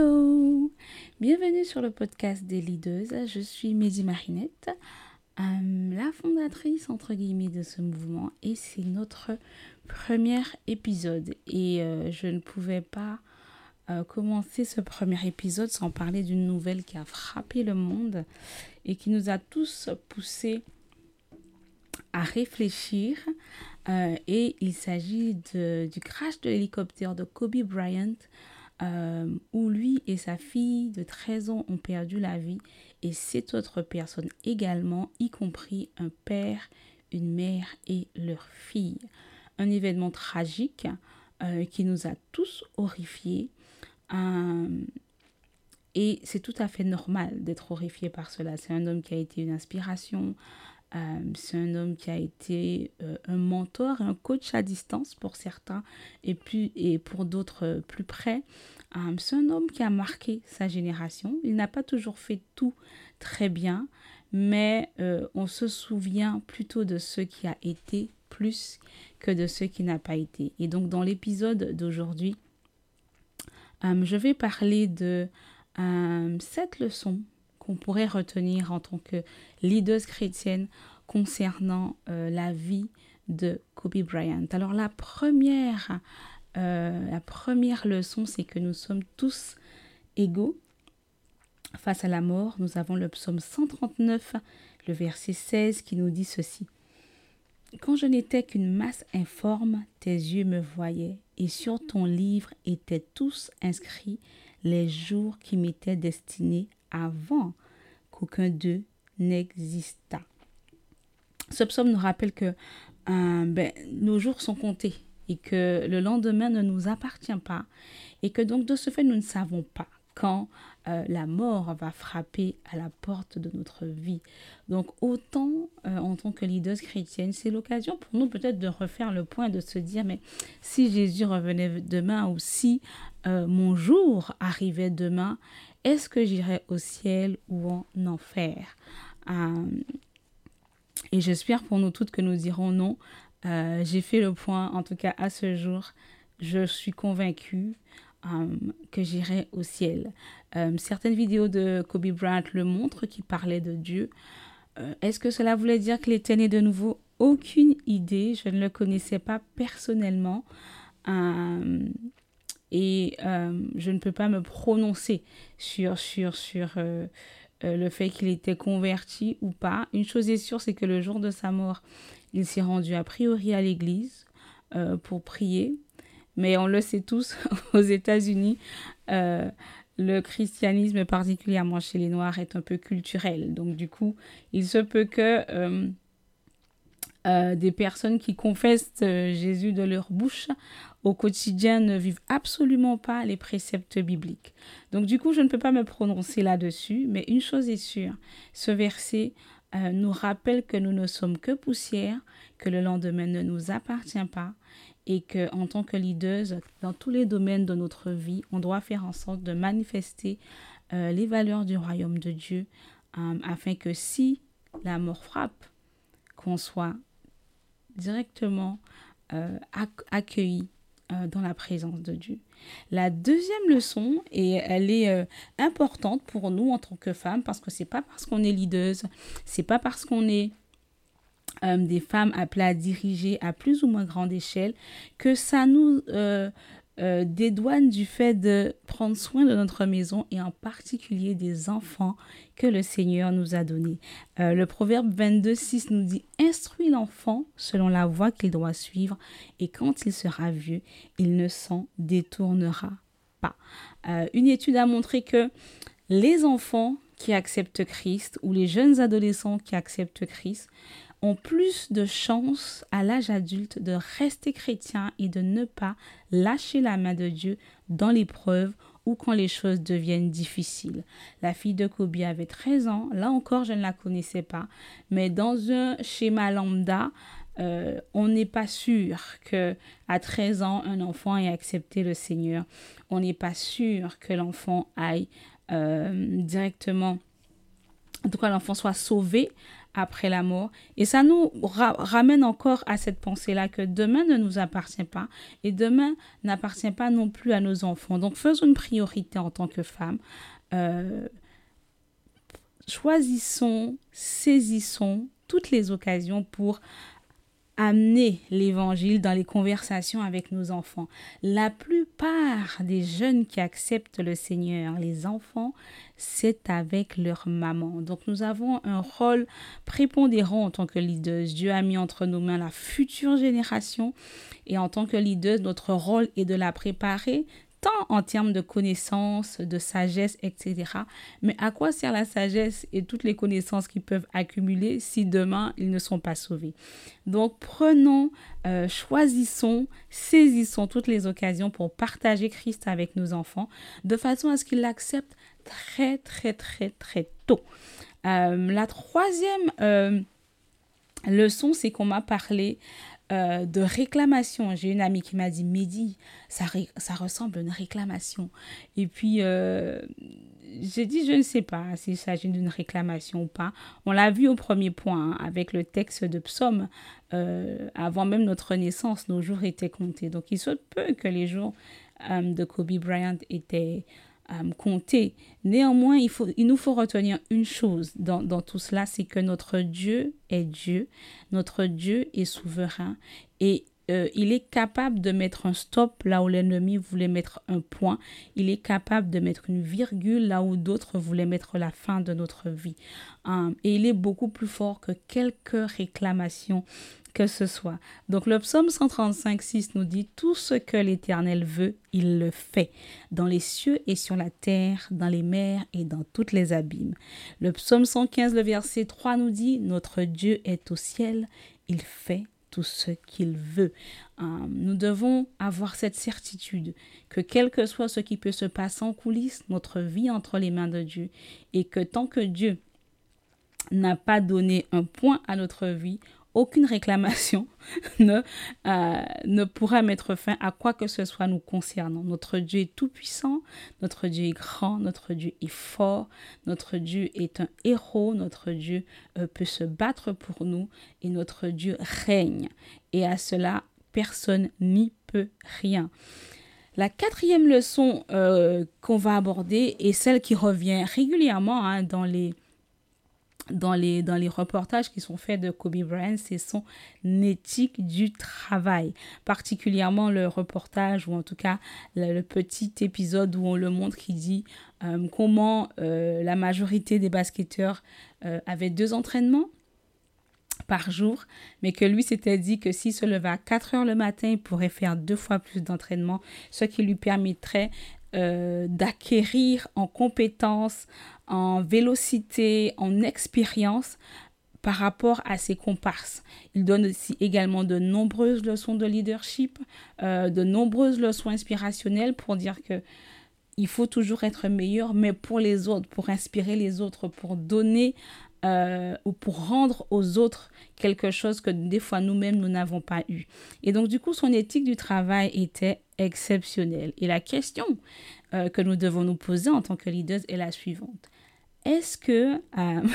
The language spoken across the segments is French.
Hello Bienvenue sur le podcast des leaders. Je suis Mehdi Marinette, euh, la fondatrice entre guillemets de ce mouvement et c'est notre premier épisode. Et euh, je ne pouvais pas euh, commencer ce premier épisode sans parler d'une nouvelle qui a frappé le monde et qui nous a tous poussés à réfléchir. et il s'agit du crash de l'hélicoptère de Kobe Bryant euh, où lui et sa fille de 13 ans ont perdu la vie et sept autres personnes également, y compris un père, une mère et leur fille. Un événement tragique euh, qui nous a tous horrifiés. Euh, et c'est tout à fait normal d'être horrifié par cela. C'est un homme qui a été une inspiration, euh, c'est un homme qui a été euh, un mentor, un coach à distance pour certains et, et pour d'autres euh, plus près. c'est un homme qui a marqué sa génération. Il n'a pas toujours fait tout très bien, mais on se souvient plutôt de ce qui a été plus que de ce qui n'a pas été. Et donc dans l'épisode d'aujourd'hui, je vais parler de cette leçon qu'on pourrait retenir en tant que leaders chrétienne concernant euh, la vie de Kobe Bryant. Alors la première, euh, la première leçon, c'est que nous sommes tous égaux face à la mort. Nous avons le psaume 139, le verset 16 qui nous dit ceci. Quand je n'étais qu'une masse informe, tes yeux me voyaient, et sur ton livre étaient tous inscrits les jours qui m'étaient destinés avant qu'aucun d'eux n'existât. Ce psaume nous rappelle que euh, ben, nos jours sont comptés et que le lendemain ne nous appartient pas et que donc de ce fait nous ne savons pas quand euh, la mort va frapper à la porte de notre vie. Donc autant euh, en tant que leaders chrétienne, c'est l'occasion pour nous peut-être de refaire le point, de se dire mais si Jésus revenait demain ou si mon jour arrivait demain, est-ce que j'irai au ciel ou en enfer? Euh, Et j'espère pour nous toutes que nous dirons non. Euh, j'ai fait le point, en tout cas à ce jour, je suis convaincue euh, que j'irai au ciel. certaines vidéos de Kobe Bryant le montrent, qui parlait de Dieu. Est-ce que cela voulait dire qu'il était de nouveau? Aucune idée. Je ne le connaissais pas personnellement et euh, je ne peux pas me prononcer sur, sur, sur euh, euh, le fait qu'il était converti ou pas. Une chose est sûre, c'est que le jour de sa mort, il s'est rendu a priori à l'église pour prier. Mais on le sait tous, aux États-Unis, le christianisme, particulièrement chez les Noirs, est un peu culturel. Donc du coup, il se peut que des personnes qui confessent Jésus de leur bouche au quotidien ne vivent absolument pas les préceptes bibliques. Donc du coup, je ne peux pas me prononcer là-dessus, mais une chose est sûre, ce verset euh, nous rappelle que nous ne sommes que poussière, que le lendemain ne nous appartient pas et que en tant que leaders dans tous les domaines de notre vie, on doit faire en sorte de manifester euh, les valeurs du royaume de Dieu euh, afin que si la mort frappe, qu'on soit directement accueilli euh, dans la présence de Dieu. La deuxième leçon, et elle est euh, importante pour nous en tant que femmes, parce que c'est pas parce qu'on est leaders, c'est pas parce qu'on est euh, des femmes appelées à diriger à plus ou moins grande échelle que ça nous euh, dédouane du fait de prendre soin de notre maison et en particulier des enfants que le Seigneur nous a donnés. Euh, le proverbe 22, 6 nous dit Instruis l'enfant selon la voie qu'il doit suivre et quand il sera vieux, il ne s'en détournera pas. Euh, une étude a montré que les enfants qui acceptent Christ ou les jeunes adolescents qui acceptent Christ ont plus de chances à l'âge adulte de rester chrétiens et de ne pas lâcher la main de Dieu dans l'épreuve ou quand les choses deviennent difficiles. La fille de Kobe avait 13 ans, là encore je ne la connaissais pas, mais dans un schéma lambda, euh, on n'est pas sûr que à 13 ans un enfant ait accepté le Seigneur. On n'est pas sûr que l'enfant aille euh, directement en tout cas l'enfant soit sauvé après la mort. Et ça nous ramène encore à cette pensée-là que demain ne nous appartient pas et demain n'appartient pas non plus à nos enfants. Donc faisons une priorité en tant que femmes. Euh, choisissons, saisissons toutes les occasions pour amener l'évangile dans les conversations avec nos enfants. La plupart des jeunes qui acceptent le Seigneur, les enfants, c'est avec leur maman. Donc nous avons un rôle prépondérant en tant que leader. Dieu a mis entre nos mains la future génération et en tant que leader, notre rôle est de la préparer tant en termes de connaissances, de sagesse, etc. Mais à quoi sert la sagesse et toutes les connaissances qu'ils peuvent accumuler si demain ils ne sont pas sauvés? Donc prenons, euh, choisissons, saisissons toutes les occasions pour partager Christ avec nos enfants de façon à ce qu'ils l'acceptent très très très très tôt. Euh, la troisième euh, leçon, c'est qu'on m'a parlé euh, de réclamation. J'ai une amie qui m'a dit, Mehdi, ça, ça ressemble à une réclamation. Et puis, euh, j'ai dit, je ne sais pas s'il s'agit d'une réclamation ou pas. On l'a vu au premier point, hein, avec le texte de Psaume. Euh, avant même notre naissance, nos jours étaient comptés. Donc, il se peut que les jours de Kobe Bryant étaient compter. Néanmoins, il, faut, il nous faut retenir une chose dans, dans tout cela, c'est que notre Dieu est Dieu, notre Dieu est souverain et euh, il est capable de mettre un stop là où l'ennemi voulait mettre un point. Il est capable de mettre une virgule là où d'autres voulaient mettre la fin de notre vie. Hum, et il est beaucoup plus fort que quelques réclamations que ce soit. Donc le psaume 135, 6 nous dit, Tout ce que l'Éternel veut, il le fait, dans les cieux et sur la terre, dans les mers et dans toutes les abîmes. Le psaume 115, le verset 3 nous dit, Notre Dieu est au ciel, il fait tout ce qu'il veut. Hum, nous devons avoir cette certitude que quel que soit ce qui peut se passer en coulisses, notre vie entre les mains de Dieu, et que tant que Dieu n'a pas donné un point à notre vie, aucune réclamation ne, euh, ne pourra mettre fin à quoi que ce soit nous concernant. Notre Dieu est tout-puissant, notre Dieu est grand, notre Dieu est fort, notre Dieu est un héros, notre Dieu euh, peut se battre pour nous et notre Dieu règne. Et à cela, personne n'y peut rien. La quatrième leçon euh, qu'on va aborder est celle qui revient régulièrement hein, dans les dans les, dans les reportages qui sont faits de Kobe Bryant, c'est son éthique du travail. Particulièrement le reportage, ou en tout cas le, petit épisode où on le montre qui dit euh, comment euh, la majorité des basketteurs euh, avaient deux entraînements par jour, mais que lui s'était dit que s'il se levait à 4 heures le matin, il pourrait faire deux fois plus d'entraînement, ce qui lui permettrait d'acquérir en compétences, en vélocité, en expérience par rapport à ses comparses. Il donne aussi également de nombreuses leçons de leadership, euh, de nombreuses leçons inspirationnelles pour dire que il faut toujours être meilleur, mais pour les autres, pour inspirer les autres, pour donner euh, ou pour rendre aux autres quelque chose que des fois nous-mêmes nous n'avons pas eu. Et donc du coup, son éthique du travail était exceptionnelle. Et la question euh, que nous devons nous poser en tant que leaders est la suivante. Est-ce que euh,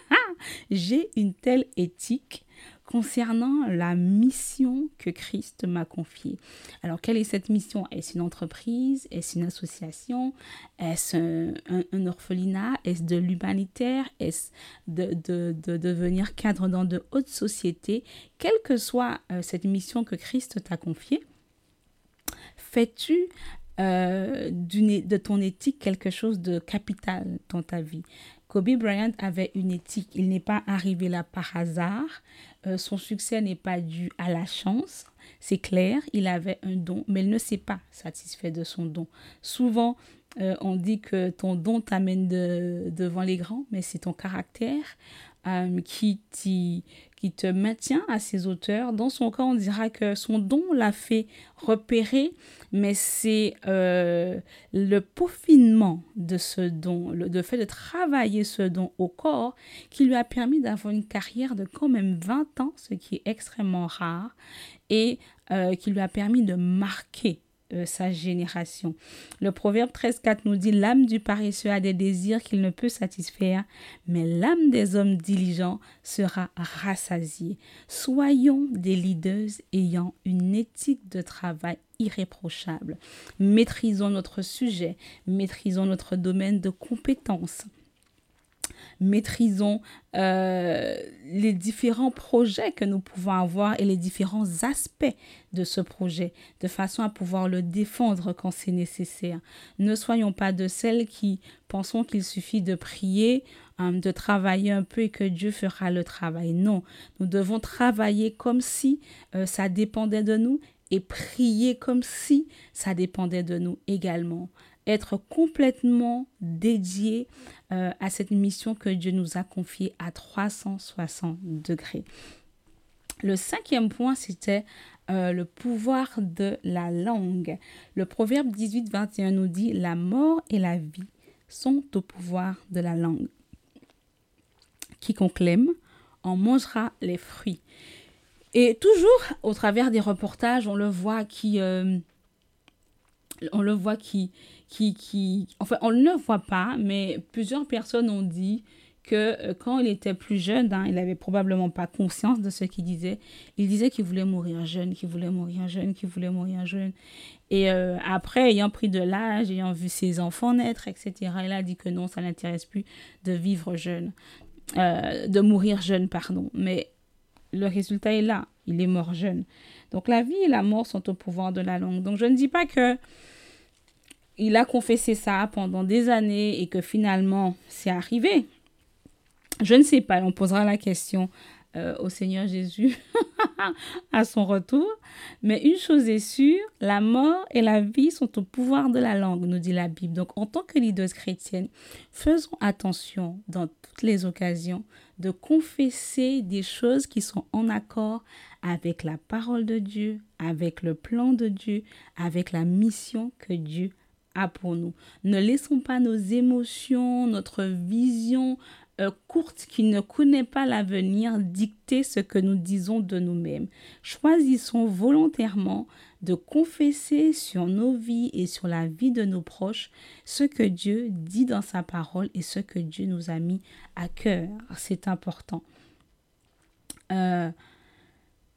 j'ai une telle éthique concernant la mission que Christ m'a confiée? Alors, quelle est cette mission? Est-ce une entreprise? Est-ce une association? Est-ce un, orphelinat? Est-ce de l'humanitaire? Est-ce de, de, devenir cadre dans de hautes sociétés? Quelle que soit euh, cette mission que Christ t'a confiée, fais-tu euh, de ton éthique quelque chose de capital dans ta vie? Kobe Bryant avait une éthique. Il n'est pas arrivé là par hasard. Euh, son succès n'est pas dû à la chance. C'est clair, il avait un don, mais il ne s'est pas satisfait de son don. Souvent, euh, on dit que ton don t'amène devant les grands, mais c'est ton caractère qui, qui te maintient à ses auteurs. Dans son cas, on dira que son don l'a fait repérer, mais c'est euh, le peaufinement de ce don, le, fait de travailler ce don au corps qui lui a permis d'avoir une carrière de quand même 20 ans, ce qui est extrêmement rare, et euh, qui lui a permis de marquer euh, sa génération. Le proverbe 13.4 nous dit L'âme du paresseux a des désirs qu'il ne peut satisfaire, mais l'âme des hommes diligents sera rassasiée. Soyons des leaders ayant une éthique de travail irréprochable. Maîtrisons notre sujet, maîtrisons notre domaine de compétences maîtrisons euh, les différents projets que nous pouvons avoir et les différents aspects de ce projet, de façon à pouvoir le défendre quand c'est nécessaire. Ne soyons pas de celles qui pensons qu'il suffit de prier, hein, de travailler un peu et que Dieu fera le travail. Non, nous devons travailler comme si euh, ça dépendait de nous et prier comme si ça dépendait de nous également être complètement dédié euh, à cette mission que Dieu nous a confiée à 360 degrés. Le cinquième point, c'était euh, le pouvoir de la langue. Le proverbe 18-21 nous dit, la mort et la vie sont au pouvoir de la langue. Quiconque l'aime en mangera les fruits. Et toujours au travers des reportages, on le voit qui... Euh, on le voit qui, qui, qui, enfin, on ne le voit pas, mais plusieurs personnes ont dit que euh, quand il était plus jeune, hein, il n'avait probablement pas conscience de ce qu'il disait. Il disait qu'il voulait mourir jeune, qu'il voulait mourir jeune, qu'il voulait mourir jeune. Et euh, après, ayant pris de l'âge, ayant vu ses enfants naître, etc., il a dit que non, ça n'intéresse plus de vivre jeune, euh, de mourir jeune, pardon. Mais le résultat est là, il est mort jeune. Donc la vie et la mort sont au pouvoir de la langue. Donc je ne dis pas que il a confessé ça pendant des années et que finalement c'est arrivé. Je ne sais pas, on posera la question euh, au Seigneur Jésus à son retour. Mais une chose est sûre, la mort et la vie sont au pouvoir de la langue, nous dit la Bible. Donc en tant que leaders chrétienne, faisons attention dans toutes les occasions de confesser des choses qui sont en accord avec la parole de Dieu, avec le plan de Dieu, avec la mission que Dieu pour nous. Ne laissons pas nos émotions, notre vision euh, courte qui ne connaît pas l'avenir dicter ce que nous disons de nous-mêmes. Choisissons volontairement de confesser sur nos vies et sur la vie de nos proches ce que Dieu dit dans sa parole et ce que Dieu nous a mis à cœur. C'est important. Euh,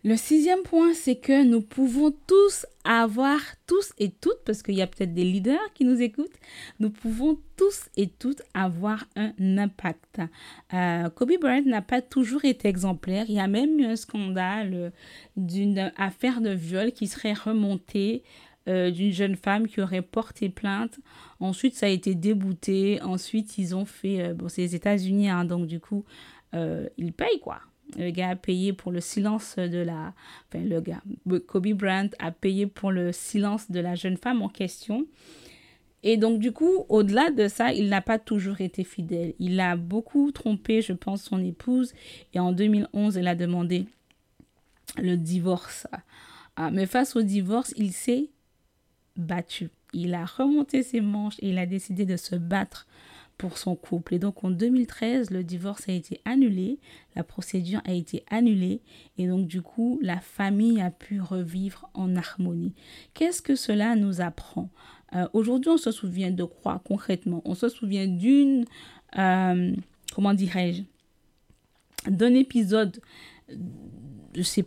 le sixième point, c'est que nous pouvons tous avoir, tous et toutes, parce qu'il y a peut-être des leaders qui nous écoutent, nous pouvons tous et toutes avoir un impact. Euh, Kobe Bryant n'a pas toujours été exemplaire. Il y a même eu un scandale d'une affaire de viol qui serait remontée euh, d'une jeune femme qui aurait porté plainte. Ensuite, ça a été débouté. Ensuite, ils ont fait... Euh, bon, c'est les États-Unis, hein, donc du coup, ils payent quoi. Le gars a payé pour le silence de la... Enfin, le gars, Kobe Bryant a payé pour le silence de la jeune femme en question. Et donc, du coup, au-delà de ça, il n'a pas toujours été fidèle. Il a beaucoup trompé, je pense, son épouse. Et en 2011, elle a demandé le divorce. Ah, mais face au divorce, il s'est battu. Il a remonté ses manches et il a décidé de se battre pour son couple. Et donc en 2013, le divorce a été annulé, la procédure a été annulée et donc du coup, la famille a pu revivre en harmonie. Qu'est-ce que cela nous apprend? Euh, Aujourd'hui, on se souvient de quoi concrètement? On se souvient d'une, euh, comment dirais-je, d'un épisode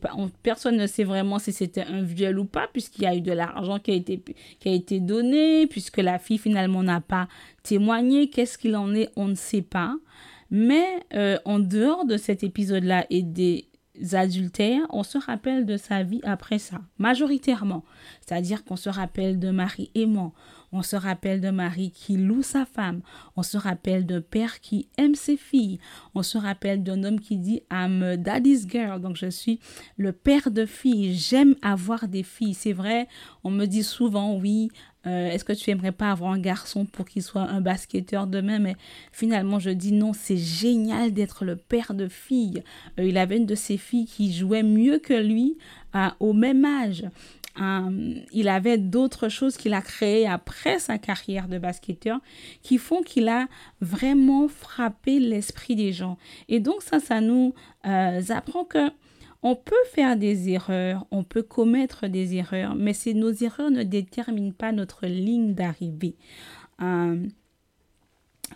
pas, personne ne sait vraiment si c'était un viol ou pas, puisqu'il y a eu de l'argent qui a été, qui a été donné, puisque la fille finalement n'a pas témoigné. Qu'est-ce qu'il en est, on ne sait pas. Mais euh, en dehors de cet épisode-là et des adultères, on se rappelle de sa vie après ça, majoritairement. C'est-à-dire qu'on se rappelle de Marie aimant, on se rappelle de Marie qui loue sa femme. On se rappelle d'un père qui aime ses filles. On se rappelle d'un homme qui dit I'm daddy's girl. Donc je suis le père de filles. J'aime avoir des filles. C'est vrai, on me dit souvent oui. Euh, est-ce que tu aimerais pas avoir un garçon pour qu'il soit un basketteur demain? Mais finalement, je dis non, c'est génial d'être le père de filles. Euh, il avait une de ses filles qui jouait mieux que lui au même âge. Euh, il avait d'autres choses qu'il a créées après sa carrière de basketteur qui font qu'il a vraiment frappé l'esprit des gens. Et donc ça, ça nous euh, apprend que on peut faire des erreurs, on peut commettre des erreurs, mais nos erreurs ne déterminent pas notre ligne d'arrivée. Euh,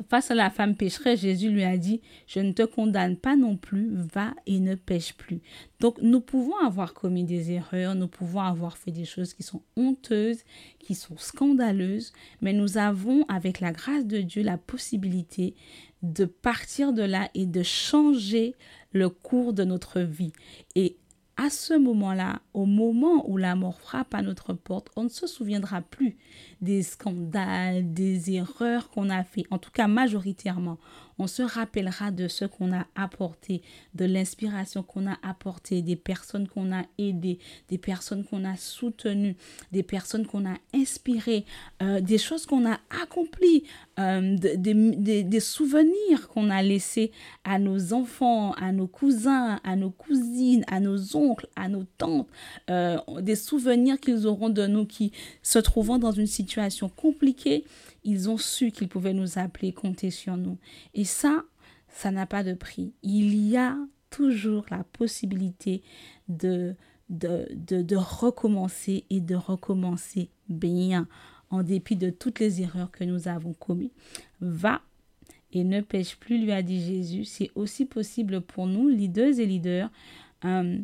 Face à la femme pécheresse, Jésus lui a dit, je ne te condamne pas non plus, va et ne pêche plus. Donc nous pouvons avoir commis des erreurs, nous pouvons avoir fait des choses qui sont honteuses, qui sont scandaleuses, mais nous avons, avec la grâce de Dieu, la possibilité de partir de là et de changer le cours de notre vie. Et à ce moment-là, au moment où la mort frappe à notre porte, on ne se souviendra plus des scandales, des erreurs qu'on a fait, en tout cas majoritairement on se rappellera de ce qu'on a apporté, de l'inspiration qu'on a apporté, des personnes qu'on a aidées, des personnes qu'on a soutenues, des personnes qu'on a inspirées, euh, des choses qu'on a accomplies, euh, des, souvenirs qu'on a laissés à nos enfants, à nos cousins, à nos cousines, à nos oncles, à nos tantes, euh, des souvenirs qu'ils auront de nous qui se trouvant dans une situation compliquée ils ont su qu'ils pouvaient nous appeler, compter sur nous. Et ça, ça n'a pas de prix. Il y a toujours la possibilité de, de, de, recommencer et de recommencer bien en dépit de toutes les erreurs que nous avons commises. Va et ne pêche plus, lui a dit Jésus. C'est aussi possible pour nous, leaders et leaders, euh,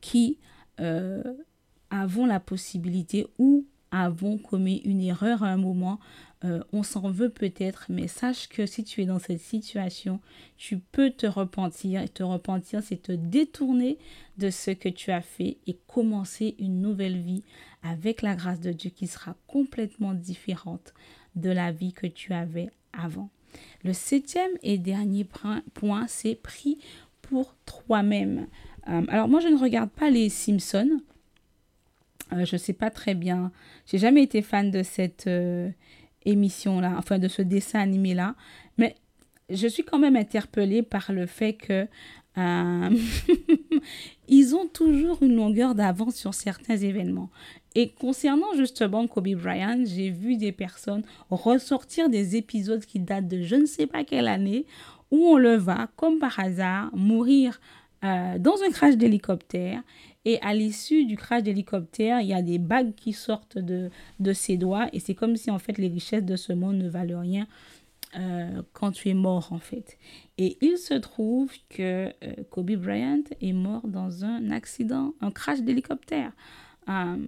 qui euh, avons la possibilité ou avons commis une erreur à un moment, euh, on s'en veut peut-être, mais sache que si tu es dans cette situation, tu peux te repentir. Et te repentir, c'est te détourner de ce que tu as fait et commencer une nouvelle vie avec la grâce de Dieu qui sera complètement différente de la vie que tu avais avant. Le septième et dernier point, c'est prie pour toi-même. Euh, alors moi, je ne regarde pas les Simpsons. Euh, je ne sais pas très bien. J'ai jamais été fan de cette euh, émission-là, enfin de ce dessin animé-là. Mais je suis quand même interpellée par le fait que euh, ils ont toujours une longueur d'avance sur certains événements. Et concernant justement Kobe Bryant, j'ai vu des personnes ressortir des épisodes qui datent de je ne sais pas quelle année, où on le va, comme par hasard, mourir dans un crash d'hélicoptère et à l'issue du crash d'hélicoptère, il y a des bagues qui sortent de, de ses doigts. Et c'est comme si en fait les richesses de ce monde ne valent rien euh, quand tu es mort en fait. Et il se trouve que euh, Kobe Bryant est mort dans un accident, un crash d'hélicoptère. Euh,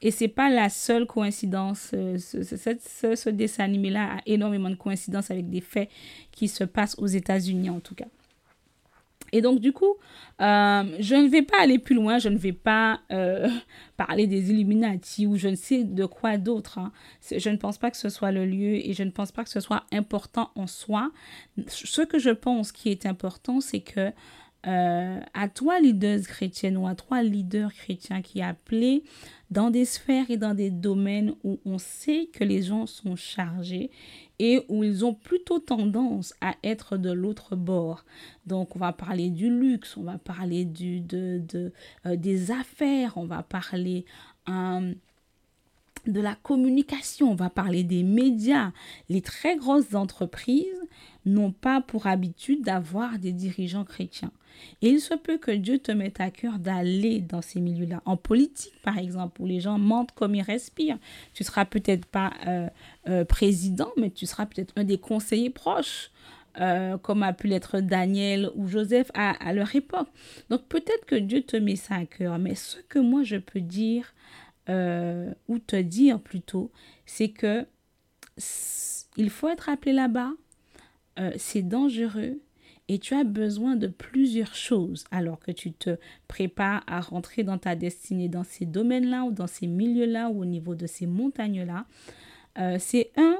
et c'est pas la seule coïncidence. Euh, ce, ce, ce dessin animé-là a énormément de coïncidences avec des faits qui se passent aux États-Unis en tout cas. Et donc, du coup, euh, je ne vais pas aller plus loin, je ne vais pas euh, parler des Illuminati ou je ne sais de quoi d'autre. Hein. Je ne pense pas que ce soit le lieu et je ne pense pas que ce soit important en soi. Ce que je pense qui est important, c'est que euh, à toi, leader chrétienne ou à toi, leader chrétien qui est dans des sphères et dans des domaines où on sait que les gens sont chargés et où ils ont plutôt tendance à être de l'autre bord. Donc, on va parler du luxe, on va parler du, de, euh, des affaires, on va parler euh, de la communication, on va parler des médias. Les très grosses entreprises n'ont pas pour habitude d'avoir des dirigeants chrétiens. Et il se peut que Dieu te mette à cœur d'aller dans ces milieux-là. En politique, par exemple, où les gens mentent comme ils respirent. Tu seras peut-être pas euh, euh, président, mais tu seras peut-être un des conseillers proches. Euh, comme a pu l'être Daniel ou Joseph à, à leur époque. Donc peut-être que Dieu te met ça à cœur, mais ce que moi je peux dire, ou te dire plutôt, c'est que il faut être appelé là-bas, c'est dangereux, et tu as besoin de plusieurs choses alors que tu te prépares à rentrer dans ta destinée dans ces domaines-là ou dans ces milieux-là ou au niveau de ces montagnes-là. Euh, c'est un,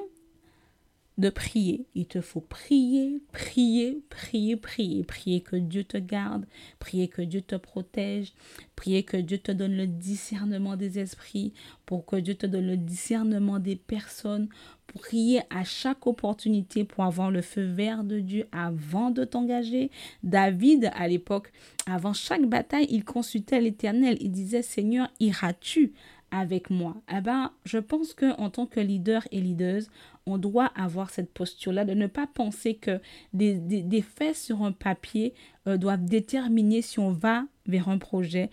de prier. Il te faut prier, prier, prier, prier. Prier que Dieu te garde, prier que Dieu te protège, prier que Dieu te donne le discernement des esprits, pour que Dieu te donne le discernement des personnes, prier à chaque opportunité pour avoir le feu vert de Dieu avant de t'engager. David, à l'époque, avant chaque bataille, il consultait l'Éternel. Il disait, Seigneur, iras-tu avec moi? Eh ben, je pense que en tant que leader et leader, on doit avoir cette posture-là de ne pas penser que des, faits sur un papier euh, doivent déterminer si on va vers un projet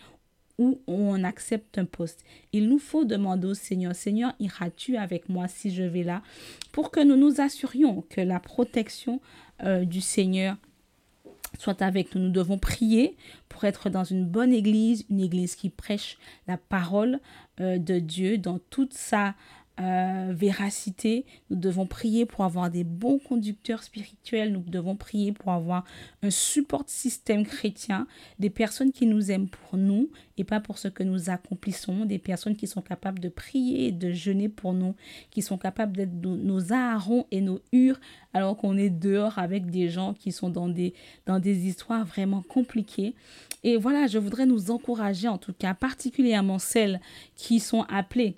ou on accepte un poste. Il nous faut demander au Seigneur, Seigneur, iras-tu avec moi si je vais là, pour que nous nous assurions que la protection euh, du Seigneur soit avec nous. Nous devons prier pour être dans une bonne église, une église qui prêche la parole euh, de Dieu dans toute sa euh, véracité. Nous devons prier pour avoir des bons conducteurs spirituels. Nous devons prier pour avoir un support système chrétien, des personnes qui nous aiment pour nous et pas pour ce que nous accomplissons, des personnes qui sont capables de prier et de jeûner pour nous, qui sont capables d'être nos Aaron et nos Hur alors qu'on est dehors avec des gens qui sont dans des, dans des histoires vraiment compliquées. Et voilà, je voudrais nous encourager en tout cas, particulièrement celles qui sont appelées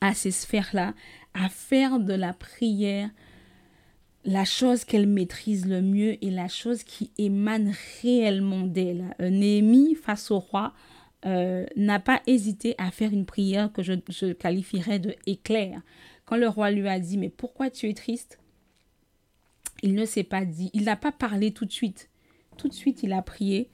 à ces sphères-là, à faire de la prière la chose qu'elle maîtrise le mieux et la chose qui émane réellement d'elle. Euh, Néhémie, face au roi, euh, n'a pas hésité à faire une prière que je, je qualifierais de éclair. Quand le roi lui a dit, mais pourquoi tu es triste? Il ne s'est pas dit, il n'a pas parlé tout de suite. Tout de suite, il a prié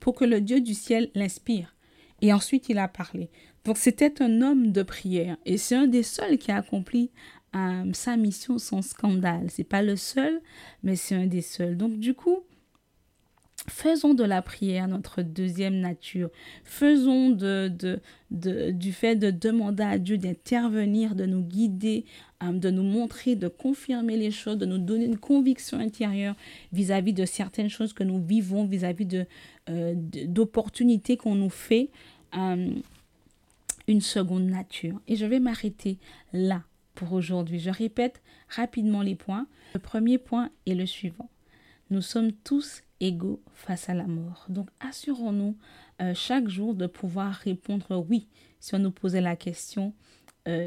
pour que le Dieu du ciel l'inspire. Et ensuite, il a parlé. Donc, c'était un homme de prière. Et c'est un des seuls qui a accompli euh, sa mission sans scandale. C'est pas le seul, mais c'est un des seuls. Donc, du coup, faisons de la prière notre deuxième nature. Faisons de, du fait de demander à Dieu d'intervenir, de nous guider, euh, de nous montrer, de confirmer les choses, de nous donner une conviction intérieure vis-à-vis de certaines choses que nous vivons, vis-à-vis euh, d'opportunités qu'on nous fait une seconde nature. Et je vais m'arrêter là pour aujourd'hui. Je répète rapidement les points. Le premier point est le suivant. Nous sommes tous égaux face à la mort. Donc assurons-nous euh, chaque jour de pouvoir répondre oui si on nous posait la question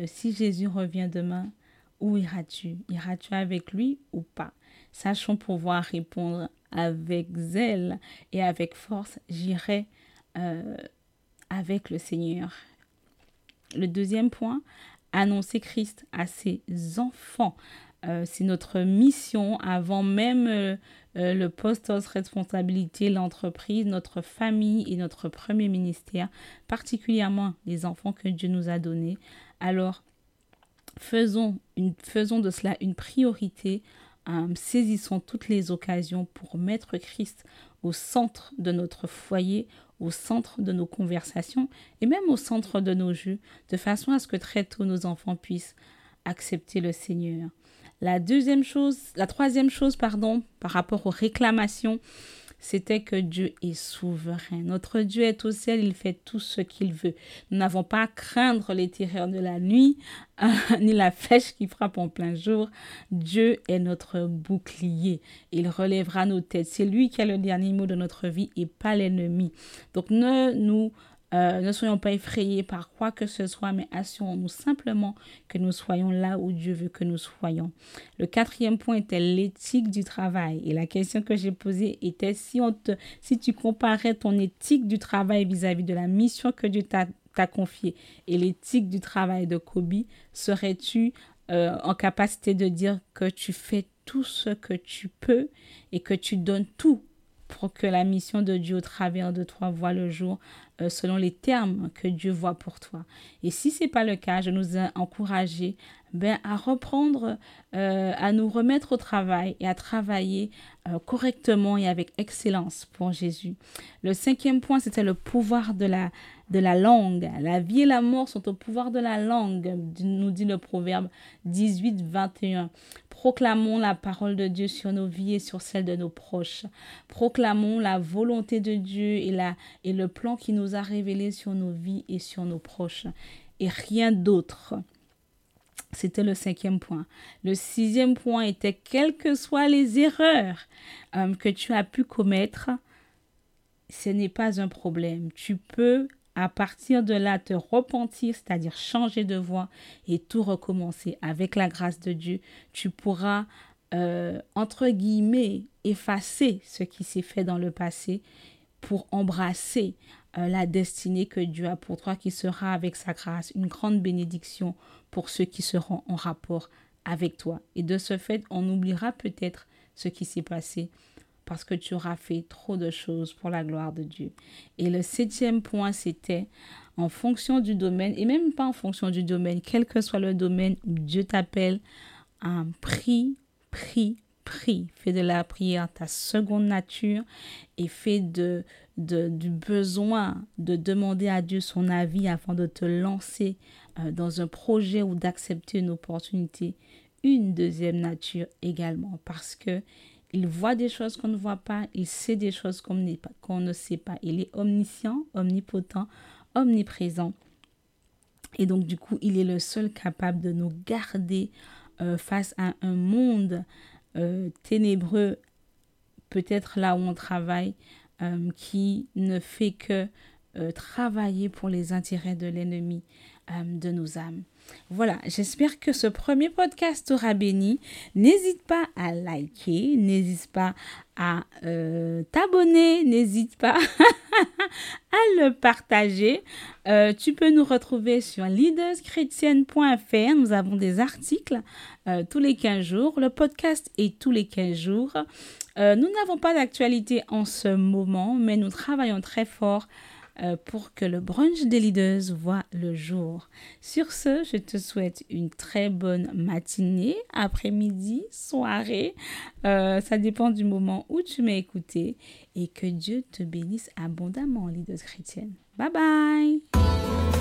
si Jésus revient demain, où iras-tu? Iras-tu avec lui ou pas? Sachons pouvoir répondre avec zèle et avec force, j'irai euh, avec le Seigneur. Le deuxième point, annoncer Christ à ses enfants. Euh, c'est notre mission avant même euh, le poste responsabilité, l'entreprise, notre famille et notre premier ministère, particulièrement les enfants que Dieu nous a donnés. Alors, faisons de cela une priorité euh, saisissons toutes les occasions pour mettre Christ au centre de notre foyer, au centre de nos conversations et même au centre de nos jeux, de façon à ce que très tôt nos enfants puissent accepter le Seigneur. La deuxième chose, la troisième chose, pardon, par rapport aux réclamations, c'était que Dieu est souverain. Notre Dieu est au ciel, il fait tout ce qu'il veut. Nous n'avons pas à craindre les terreurs de la nuit, ni la flèche qui frappe en plein jour. Dieu est notre bouclier. Il relèvera nos têtes. C'est lui qui a le dernier mot de notre vie et pas l'ennemi. Donc ne nous euh, ne soyons pas effrayés par quoi que ce soit, mais assurons-nous simplement que nous soyons là où Dieu veut que nous soyons. Le quatrième point était l'éthique du travail. Et la question que j'ai posée était si, on te, si tu comparais ton éthique du travail vis-à-vis de la mission que Dieu t'a confiée et l'éthique du travail de Kobe, serais-tu euh, en capacité de dire que tu fais tout ce que tu peux et que tu donnes tout pour que la mission de Dieu au travers de toi voit le jour euh, selon les termes que Dieu voit pour toi. Et si ce n'est pas le cas, je nous encourager ben, à reprendre, euh, à nous remettre au travail et à travailler euh, correctement et avec excellence pour Jésus. Le cinquième point, c'était le pouvoir de la, de la langue. La vie et la mort sont au pouvoir de la langue, nous dit le proverbe 18, 21. Proclamons la parole de Dieu sur nos vies et sur celles de nos proches. Proclamons la volonté de Dieu et, la, et le plan qui nous a révélé sur nos vies et sur nos proches. Et rien d'autre. C'était le cinquième point. Le sixième point était, quelles que soient les erreurs euh, que tu as pu commettre, ce n'est pas un problème. Tu peux à partir de là te repentir, c'est-à-dire changer de voie et tout recommencer. Avec la grâce de Dieu, tu pourras, euh, entre guillemets, effacer ce qui s'est fait dans le passé pour embrasser euh, la destinée que Dieu a pour toi, qui sera avec sa grâce une grande bénédiction pour ceux qui seront en rapport avec toi. Et de ce fait, on oubliera peut-être ce qui s'est passé parce que tu auras fait trop de choses pour la gloire de Dieu. Et le septième point, c'était en fonction du domaine, et même pas en fonction du domaine, quel que soit le domaine où Dieu t'appelle, un prix, prix, prie, fais de la prière ta seconde nature et fais de, du besoin de demander à Dieu son avis afin de te lancer euh, dans un projet ou d'accepter une opportunité, une deuxième nature également parce que il voit des choses qu'on ne voit pas, il sait des choses qu'on ne sait pas. Il est omniscient, omnipotent, omniprésent. Et donc, du coup, il est le seul capable de nous garder euh, face à un monde euh, ténébreux, peut-être là où on travaille, euh, qui ne fait que travailler pour les intérêts de l'ennemi de nos âmes. Voilà, j'espère que ce premier podcast t'aura béni. N'hésite pas à liker, n'hésite pas à t'abonner, n'hésite pas à le partager. tu peux nous retrouver sur leaderschrétienne.fr. Nous avons des articles euh, tous les 15 jours. Le podcast est tous les 15 jours. Euh, nous n'avons pas d'actualité en ce moment, mais nous travaillons très fort euh, pour que le brunch des leaders voit le jour. Sur ce, je te souhaite une très bonne matinée, après-midi, soirée. ça dépend du moment où tu m'as écouté et que Dieu te bénisse abondamment, leaders chrétiennes. Bye bye!